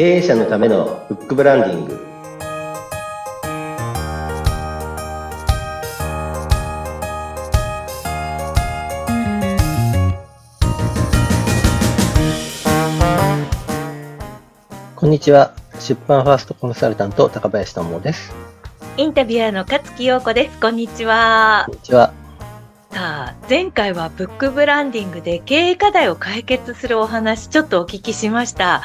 経営者のためのフックブランディングこんにちは出版ファーストコンサルタント高林智ですインタビュアーの勝木陽子です。こんにちはこん。にちはさあ、前回はブックブランディングで経営課題を解決するお話、ちょっとお聞きしました。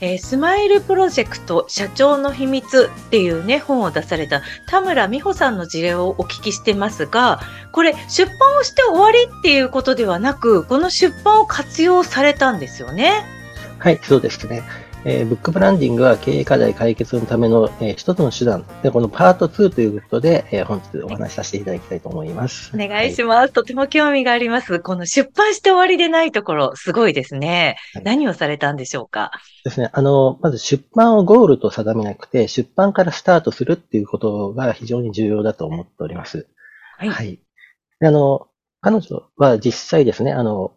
えースマイルプロジェクト社長の秘密っていうね、本を出された田村美穂さんの事例をお聞きしてますが、これ出版をして終わりっていうことではなく、この出版を活用されたんですよね？はいそうですねえーブックブランディングは経営課題解決のための、えー一つの手段でこのパート2ということで、えー本日お話しさせていただきたいと思いますお願いします。とても興味があります。この出版して終わりでないところ、すごいですね。はい何をされたんでしょうか？ですね。あの、まず出版をゴールと定めなくて、出版からスタートするっていうことが非常に重要だと思っております。はいであの、彼女は実際ですね、あの、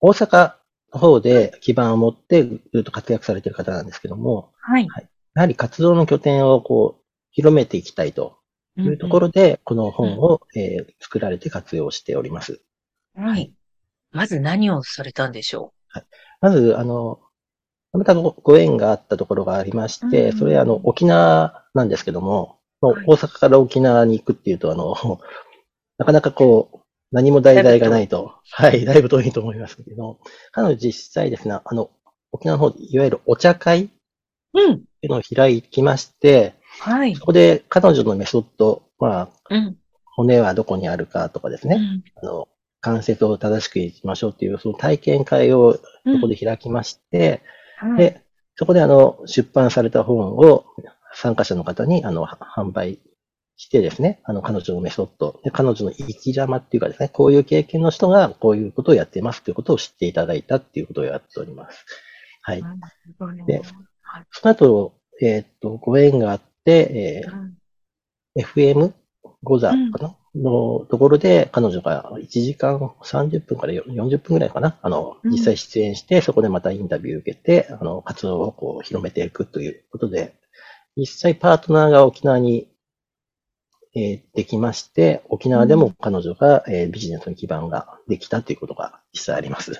大阪の方で基盤を持ってずっと活躍されている方なんですけども、はい。やはり活動の拠点をこう、広めていきたいというところで、この本を、えー作られて活用しております。うんうんはい。まず何をされたんでしょまず、あの、またごご縁があったところがありまして、うんそれあの、沖縄なんですけども、はい大阪から沖縄に行くっていうと、あの、なかなかこう、何も題材がないと、はい、だいぶ遠いと思いますけど、彼女実際ですね、あの、沖縄の方で、いわゆるお茶会ってううん。いうのを開きまして、はい。そこで彼女のメソッド、まあ、うん。骨はどこにあるかとかですね、うんあの、関節を正しくいきましょうっていう、その体験会をそこで開きまして、はいで、そこであの、出版された本を参加者の方にあの、は販売してですね、あの、彼女のメソッド、で彼女の生き様っていうかですね、こういう経験の人がこういうことをやっていますっていうことを知っていただいたっていうことをやっております。はい。でその後、えーっと、ご縁があって、えうん。ー FM ゴザかな、のところで、彼女が1時間30分から40分ぐらいかな、あの、うん。実際出演して、そこでまたインタビューを受けて、あの、活動をこう広めていくということで、実際パートナーが沖縄に、えーできまして、沖縄でも彼女が、えービジネスの基盤ができたということが実際あります。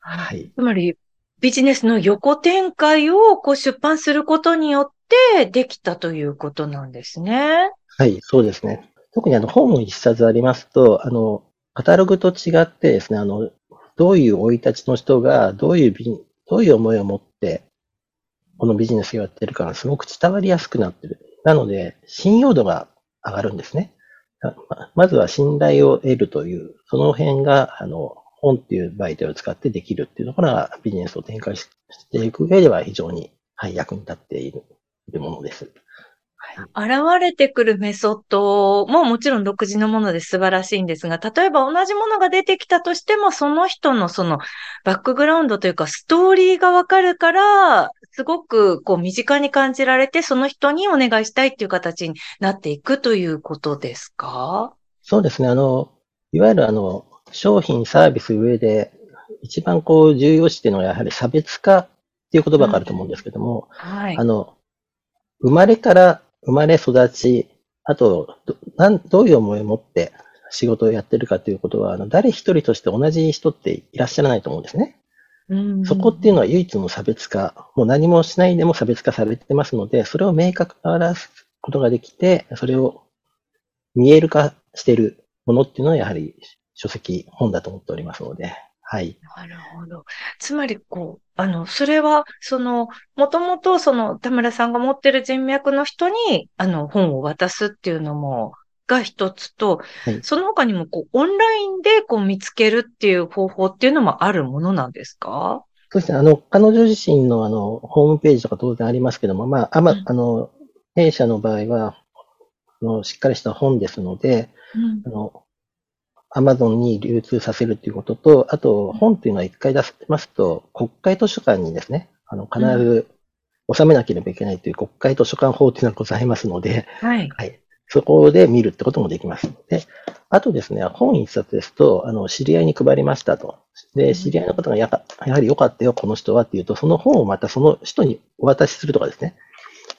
はい。つまり、ビジネスの横展開をこう出版することによってできたということなんですね。はい、そうですね。特にあの本を一冊ありますと、あの、カタログと違ってですね、あの、どういう生い立ちの人が、どういうビジ、どういう思いを持って、このビジネスをやってるかがすごく伝わりやすくなってる。なので、信用度が上がるんですね。まずは信頼を得るという、その辺が、あの、本っていう媒体を使ってできるっていうところがビジネスを展開していく上では非常に、はい、役に立っているものです。はい。現れてくるメソッドももちろん独自のもので素晴らしいんですが、例えば同じものが出てきたとしても、その人のそのバックグラウンドというかストーリーがわかるから、すごくこう身近に感じられて、その人にお願いしたいっていう形になっていくということですか？そうですね。あの、いわゆるあの、商品、サービス上で、一番こう重要視っていうのはやはり差別化っていう言葉があると思うんですけども、はいあ。の、生まれから生まれ育ち、あと、どなんどういう思いを持って仕事をやってるかということは、あの、誰一人として同じ人っていらっしゃらないと思うんですね。うんそこっていうのは唯一の差別化、もう何もしないでも差別化されてますので、それを明確化らすことができて、それを見える化しているものっていうのはやはり書籍、本だと思っておりますので、はい。なるほど。つまり、こう、あの、それは、その、もともと、その、田村さんが持ってる人脈の人に、あの、本を渡すっていうのも、が一つと、はい。その他にも、こう、オンラインで、こう、見つけるっていう方法っていうのもあるものなんですか？そして、あの、彼女自身のあの、ホームページとか当然ありますけども、まあ、あまうん、あの、弊社の場合は、あのしっかりした本ですので、うん。あの、アマゾンに流通させるということと、あと、本っていうのは一回出しますと、国会図書館にですね、あの、必ず収めなければいけないという国会図書館法っていうのがございますので、はい。はい。そこで見るってこともできます。で、あとですね、本一冊ですと、あの、知り合いに配りましたと。で、知り合いの方がやかやはり良かったよ、この人はっていうと、その本をまたその人にお渡しするとかですね、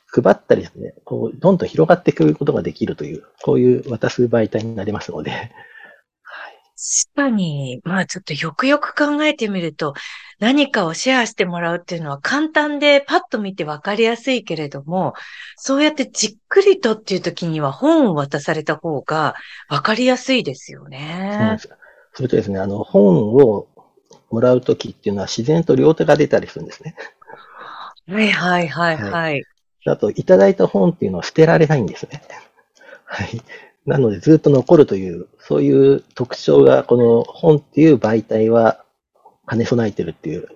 配ったりですね、こう、どんどん広がっていくことができるという、こういう渡す媒体になりますので、確かに、まあちょっとよくよく考えてみると、何かをシェアしてもらうっていうのは簡単でパッと見てわかりやすいけれども、そうやってじっくりとっていう時には本を渡された方がわかりやすいですよね。そうです。それとですね、あの、本をもらう時っていうのは自然と両手が出たりするんですね。はいはいはいはい。はい、あと、いただいた本っていうのは捨てられないんですね。はい。なのでずっと残るという、そういう特徴が、この本っていう媒体は兼ね備えてるっていう、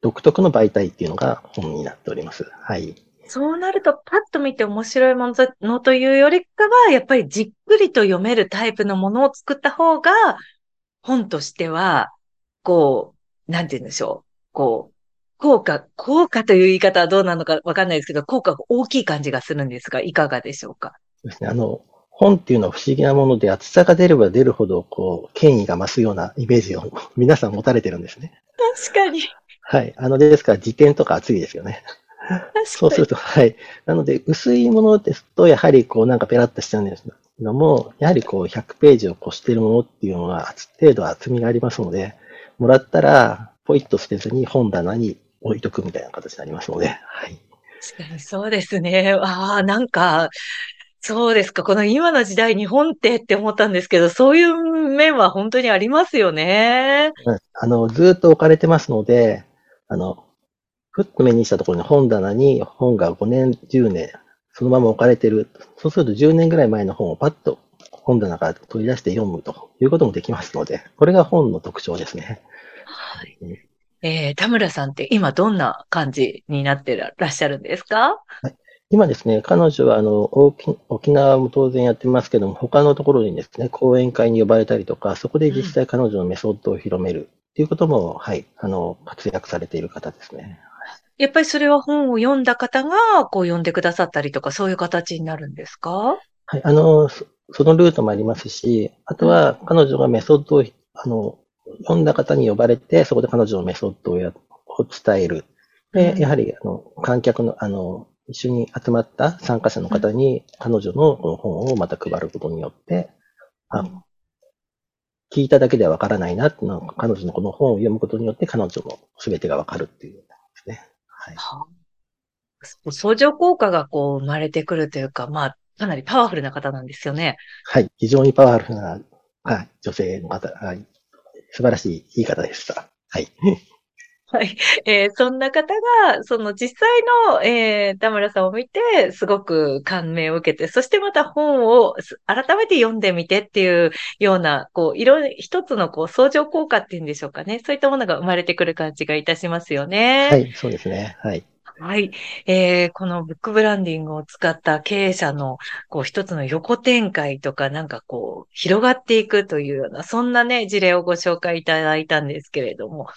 独特の媒体っていうのが本になっております。はい。そうなると、パッと見て面白いものというよりかは、やっぱりじっくりと読めるタイプのものを作った方が、本としては、こう、なんて言うんでしょう。こう、効果、効果という言い方はどうなのかわかんないですけど、効果が大きい感じがするんですが、いかがでしょうか？そうですね。あの、本っていうのは不思議なもので、厚さが出れば出るほど、こう、権威が増すようなイメージを 皆さん持たれてるんですね。確かに。はい。あの、ですから、辞典とか厚いですよね。そうすると、はい。なので、薄いものですと、やはり、こう、なんかペラッとしちゃうんですけども、やはり、こう、100ページを越しているものっていうのは、程度厚みがありますので、もらったら、ポイッと捨てずに本棚に置いとくみたいな形になりますので、はい。確かにそうですね。ああ、なんか、そうですか。この今の時代、日本ってって思ったんですけど、そういう面は本当にありますよね。あの、ずっと置かれてますので、あの、ふっと目にしたところに本棚に本が5年、10年、そのまま置かれてる。そうすると10年ぐらい前の本をパッと本棚から取り出して読むということもできますので、これが本の特徴ですね。はい。えー、田村さんって今どんな感じになってらっしゃるんですか？はい。今ですね、彼女はあの沖縄も当然やってますけども、他のところにですね、講演会に呼ばれたりとか、そこで実際彼女のメソッドを広めるっていうことも、はい、あの、活躍されている方ですね。やっぱりそれは本を読んだ方が、こう読んでくださったりとか、そういう形になるんですか？はい、あの、そのルートもありますし、あとは彼女がメソッドを、あの、読んだ方に呼ばれて、そこで彼女のメソッドをやを伝える。で、やはり、あの、観客の、あの、一緒に集まった参加者の方に、彼女のこの本をまた配ることによって、あ、聞いただけではわからないなってのは、彼女のこの本を読むことによって彼女の全てがわかるっていうですね。はい。相乗効果がこう生まれてくるというか、まあ、かなりパワフルな方なんですよね。はい。非常にパワフルな、はい、女性の方、はい。素晴らしい言い方でした。はい。はい。えー、そんな方が、その実際の、えー、田村さんを見て、すごく感銘を受けて、そしてまた本を改めて読んでみてっていうような、こう、いろ、一つのこう、相乗効果っていうんでしょうかね。そういったものが生まれてくる感じがいたしますよね。はい、そうですね。はい。はい。えー、このブックブランディングを使った経営者の、こう、一つの横展開とか、なんかこう、広がっていくというような、そんなね、事例をご紹介いただいたんですけれども、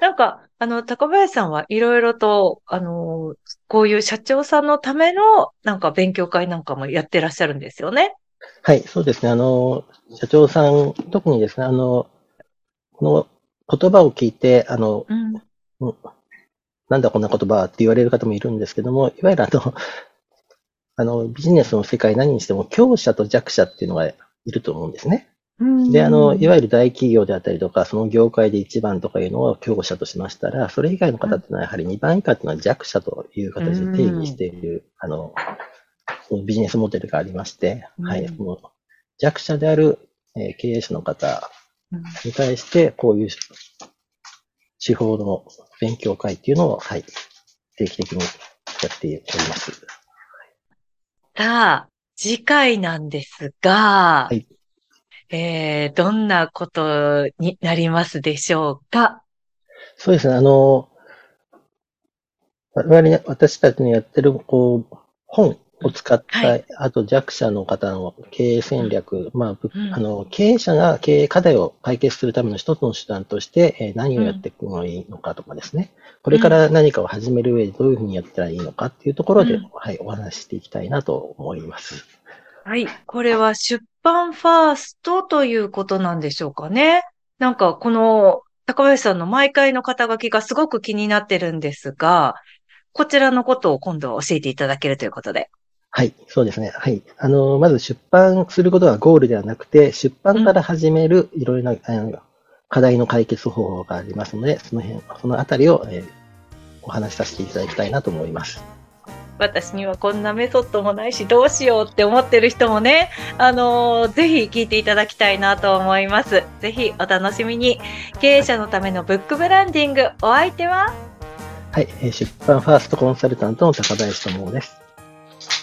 なんか、あの、高林さんはいろいろと、あの、こういう社長さんのための、なんか勉強会なんかもやってらっしゃるんですよね。はい、そうですね。あの、社長さん、特にですね、あの、この言葉を聞いて、あの、うん、なんだこんな言葉って言われる方もいるんですけども、いわゆるあの、あの、ビジネスの世界何にしても強者と弱者っていうのがいると思うんですね。で、あの、いわゆる大企業であったりとか、その業界で一番とかいうのを強者としましたら、それ以外の方っていうのはやはり二番以下っていうのは弱者という形で定義している、あの、ビジネスモデルがありまして、はい、もう弱者である、え経営者の方に対して、こういう手法の勉強会っていうのを、はい、定期的にやっております。さあ、次回なんですが、はいえー、どんなことになりますでしょうか？そうですね。あの、我々、私たちのやってる、こう、本を使った、はい、あと弱者の方の経営戦略、まあ、うん、あの、経営者が経営課題を解決するための一つの手段として、えー、何をやっていくのがいいのかとかですね、これから何かを始める上でどういうふうにやったらいいのかっていうところで、うん、はい、お話ししていきたいなと思います。はい。これは出版ファーストということなんでしょうかね。なんかこの高林さんの毎回の肩書きがすごく気になってるんですが、こちらのことを今度は教えていただけるということで。はい、そうですね。はい。あの、まず出版することがゴールではなくて、出版から始めるいろいろな、あの課題の解決方法がありますので、その辺、そのあたりを、えーお話しさせていただきたいなと思います。私にはこんなメソッドもないしどうしようって思ってる人もね、あのーぜひ聞いていただきたいなと思います。ぜひお楽しみに。経営者のためのブックブランディング、お相手は？はい、えー出版ファーストコンサルタントの高林智です。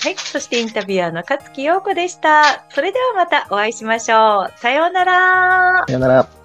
はい。そしてインタビュアーの勝木陽子でした。それではまたお会いしましょう。さようなら。さよなら。